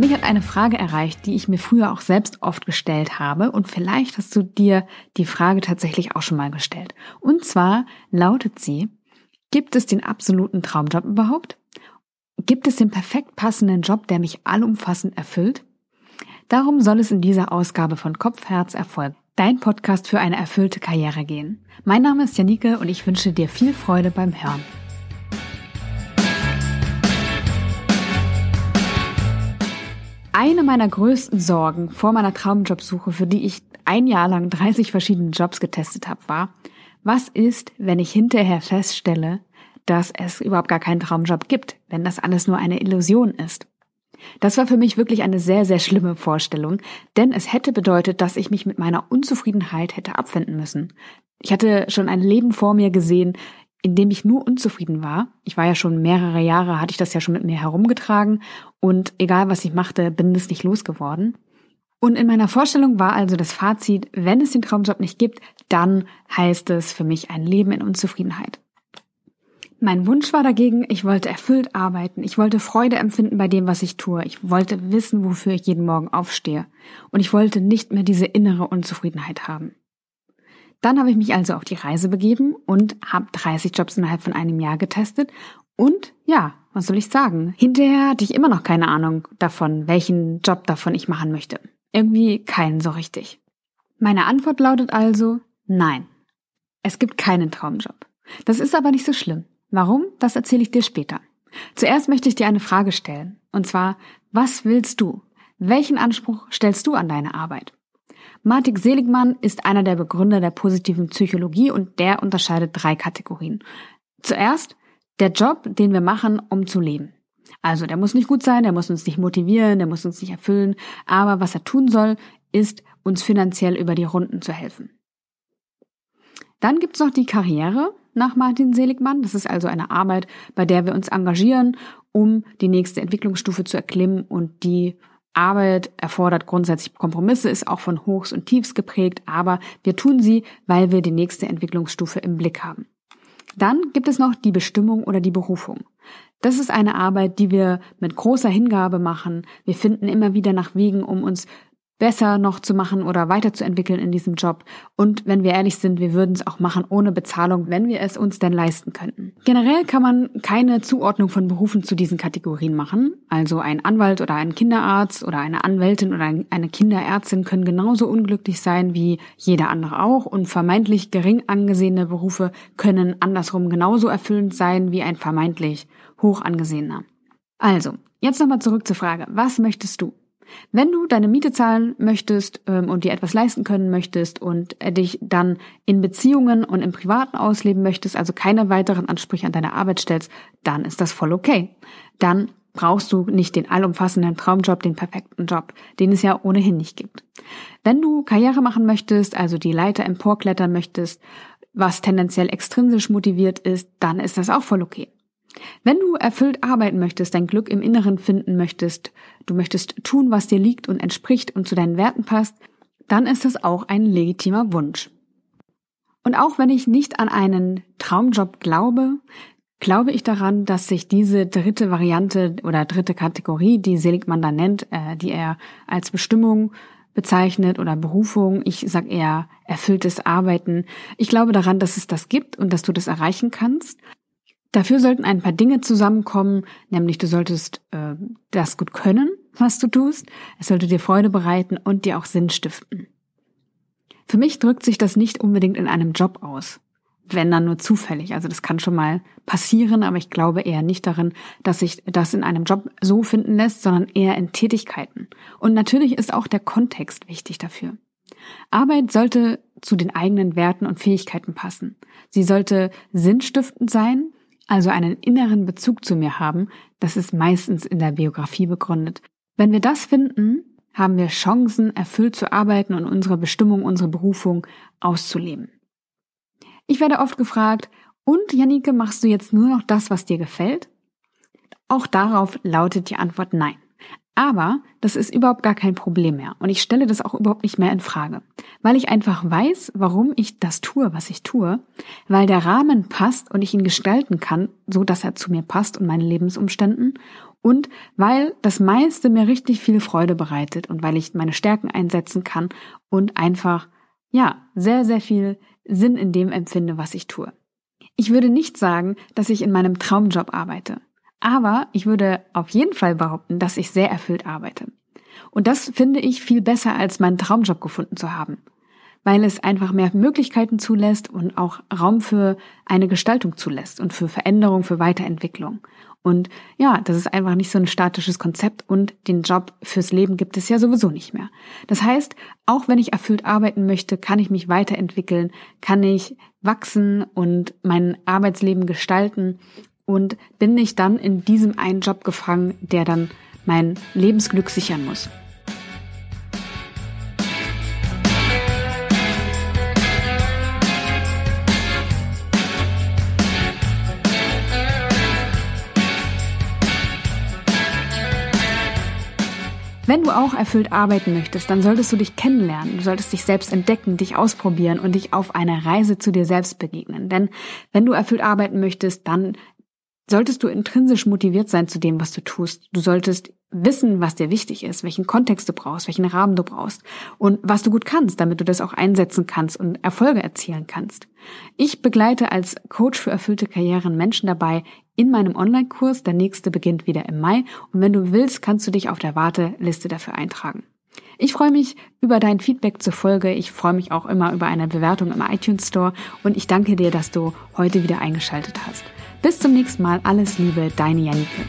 Mich hat eine Frage erreicht, die ich mir früher auch selbst oft gestellt habe und vielleicht hast du dir die Frage tatsächlich auch schon mal gestellt. Und zwar lautet sie, gibt es den absoluten Traumjob überhaupt? Gibt es den perfekt passenden Job, der mich allumfassend erfüllt? Darum soll es in dieser Ausgabe von Kopf, Herz, Erfolg, dein Podcast für eine erfüllte Karriere gehen. Mein Name ist Janike und ich wünsche dir viel Freude beim Hören. Eine meiner größten Sorgen vor meiner Traumjobsuche, für die ich ein Jahr lang 30 verschiedene Jobs getestet habe, war, was ist, wenn ich hinterher feststelle, dass es überhaupt gar keinen Traumjob gibt, wenn das alles nur eine Illusion ist? Das war für mich wirklich eine sehr, sehr schlimme Vorstellung, denn es hätte bedeutet, dass ich mich mit meiner Unzufriedenheit hätte abfinden müssen. Ich hatte schon ein Leben vor mir gesehen, in dem ich nur unzufrieden war. Ich war ja schon mehrere Jahre, hatte ich das ja schon mit mir herumgetragen und egal was ich machte, bin es nicht losgeworden. Und in meiner Vorstellung war also das Fazit, wenn es den Traumjob nicht gibt, dann heißt es für mich ein Leben in Unzufriedenheit. Mein Wunsch war dagegen, ich wollte erfüllt arbeiten, ich wollte Freude empfinden bei dem, was ich tue, ich wollte wissen, wofür ich jeden Morgen aufstehe und ich wollte nicht mehr diese innere Unzufriedenheit haben. Dann habe ich mich also auf die Reise begeben und habe 30 Jobs innerhalb von einem Jahr getestet. Und ja, was soll ich sagen? Hinterher hatte ich immer noch keine Ahnung davon, welchen Job davon ich machen möchte. Irgendwie keinen so richtig. Meine Antwort lautet also nein. Es gibt keinen Traumjob. Das ist aber nicht so schlimm. Warum? Das erzähle ich dir später. Zuerst möchte ich dir eine Frage stellen. Und zwar, was willst du? Welchen Anspruch stellst du an deine Arbeit? Martin Seligmann ist einer der Begründer der positiven Psychologie und der unterscheidet drei Kategorien. Zuerst der Job, den wir machen, um zu leben. Also der muss nicht gut sein, der muss uns nicht motivieren, der muss uns nicht erfüllen, aber was er tun soll, ist uns finanziell über die Runden zu helfen. Dann gibt's noch die Karriere nach Martin Seligmann. Das ist also eine Arbeit, bei der wir uns engagieren, um die nächste Entwicklungsstufe zu erklimmen und die Arbeit erfordert grundsätzlich Kompromisse, ist auch von Hochs und Tiefs geprägt, aber wir tun sie, weil wir die nächste Entwicklungsstufe im Blick haben. Dann gibt es noch die Bestimmung oder die Berufung. Das ist eine Arbeit, die wir mit großer Hingabe machen. Wir finden immer wieder nach Wegen, um uns besser noch zu machen oder weiterzuentwickeln in diesem Job. Und wenn wir ehrlich sind, wir würden es auch machen ohne Bezahlung, wenn wir es uns denn leisten könnten. Generell kann man keine Zuordnung von Berufen zu diesen Kategorien machen. Also ein Anwalt oder ein Kinderarzt oder eine Anwältin oder eine Kinderärztin können genauso unglücklich sein wie jeder andere auch und vermeintlich gering angesehene Berufe können andersrum genauso erfüllend sein wie ein vermeintlich hoch angesehener. Also, jetzt nochmal zurück zur Frage, was möchtest du? Wenn du deine Miete zahlen möchtest ähm, und dir etwas leisten können möchtest und äh, dich dann in Beziehungen und im Privaten ausleben möchtest, also keine weiteren Ansprüche an deine Arbeit stellst, dann ist das voll okay. Dann brauchst du nicht den allumfassenden Traumjob, den perfekten Job, den es ja ohnehin nicht gibt. Wenn du Karriere machen möchtest, also die Leiter emporklettern möchtest, was tendenziell extrinsisch motiviert ist, dann ist das auch voll okay. Wenn du erfüllt arbeiten möchtest, dein Glück im Inneren finden möchtest, du möchtest tun, was dir liegt und entspricht und zu deinen Werten passt, dann ist das auch ein legitimer Wunsch. Und auch wenn ich nicht an einen Traumjob glaube, glaube ich daran, dass sich diese dritte Variante oder dritte Kategorie, die Seligmann da nennt, äh, die er als Bestimmung bezeichnet oder Berufung, ich sag eher erfülltes Arbeiten. Ich glaube daran, dass es das gibt und dass du das erreichen kannst. Dafür sollten ein paar Dinge zusammenkommen, nämlich du solltest äh, das gut können, was du tust, es sollte dir Freude bereiten und dir auch Sinn stiften. Für mich drückt sich das nicht unbedingt in einem Job aus, wenn dann nur zufällig. Also das kann schon mal passieren, aber ich glaube eher nicht darin, dass sich das in einem Job so finden lässt, sondern eher in Tätigkeiten. Und natürlich ist auch der Kontext wichtig dafür. Arbeit sollte zu den eigenen Werten und Fähigkeiten passen. Sie sollte sinnstiftend sein, also einen inneren Bezug zu mir haben, das ist meistens in der Biografie begründet. Wenn wir das finden, haben wir Chancen, erfüllt zu arbeiten und unsere Bestimmung, unsere Berufung auszuleben. Ich werde oft gefragt, und Janike, machst du jetzt nur noch das, was dir gefällt? Auch darauf lautet die Antwort nein. Aber das ist überhaupt gar kein Problem mehr und ich stelle das auch überhaupt nicht mehr in Frage, weil ich einfach weiß, warum ich das tue, was ich tue, weil der Rahmen passt und ich ihn gestalten kann, so dass er zu mir passt und meinen Lebensumständen Und weil das meiste mir richtig viel Freude bereitet und weil ich meine Stärken einsetzen kann und einfach, ja, sehr, sehr viel Sinn in dem empfinde, was ich tue. Ich würde nicht sagen, dass ich in meinem Traumjob arbeite. Aber ich würde auf jeden Fall behaupten, dass ich sehr erfüllt arbeite. Und das finde ich viel besser, als meinen Traumjob gefunden zu haben weil es einfach mehr Möglichkeiten zulässt und auch Raum für eine Gestaltung zulässt und für Veränderung, für Weiterentwicklung. Und ja, das ist einfach nicht so ein statisches Konzept und den Job fürs Leben gibt es ja sowieso nicht mehr. Das heißt, auch wenn ich erfüllt arbeiten möchte, kann ich mich weiterentwickeln, kann ich wachsen und mein Arbeitsleben gestalten und bin nicht dann in diesem einen Job gefangen, der dann mein Lebensglück sichern muss. Wenn du auch erfüllt arbeiten möchtest, dann solltest du dich kennenlernen, du solltest dich selbst entdecken, dich ausprobieren und dich auf einer Reise zu dir selbst begegnen. Denn wenn du erfüllt arbeiten möchtest, dann solltest du intrinsisch motiviert sein zu dem, was du tust. Du solltest wissen, was dir wichtig ist, welchen Kontext du brauchst, welchen Rahmen du brauchst und was du gut kannst, damit du das auch einsetzen kannst und Erfolge erzielen kannst. Ich begleite als Coach für erfüllte Karrieren Menschen dabei in meinem Online-Kurs. Der nächste beginnt wieder im Mai und wenn du willst, kannst du dich auf der Warteliste dafür eintragen. Ich freue mich über dein Feedback zur Folge. Ich freue mich auch immer über eine Bewertung im iTunes Store und ich danke dir, dass du heute wieder eingeschaltet hast. Bis zum nächsten Mal. Alles Liebe, deine Janike.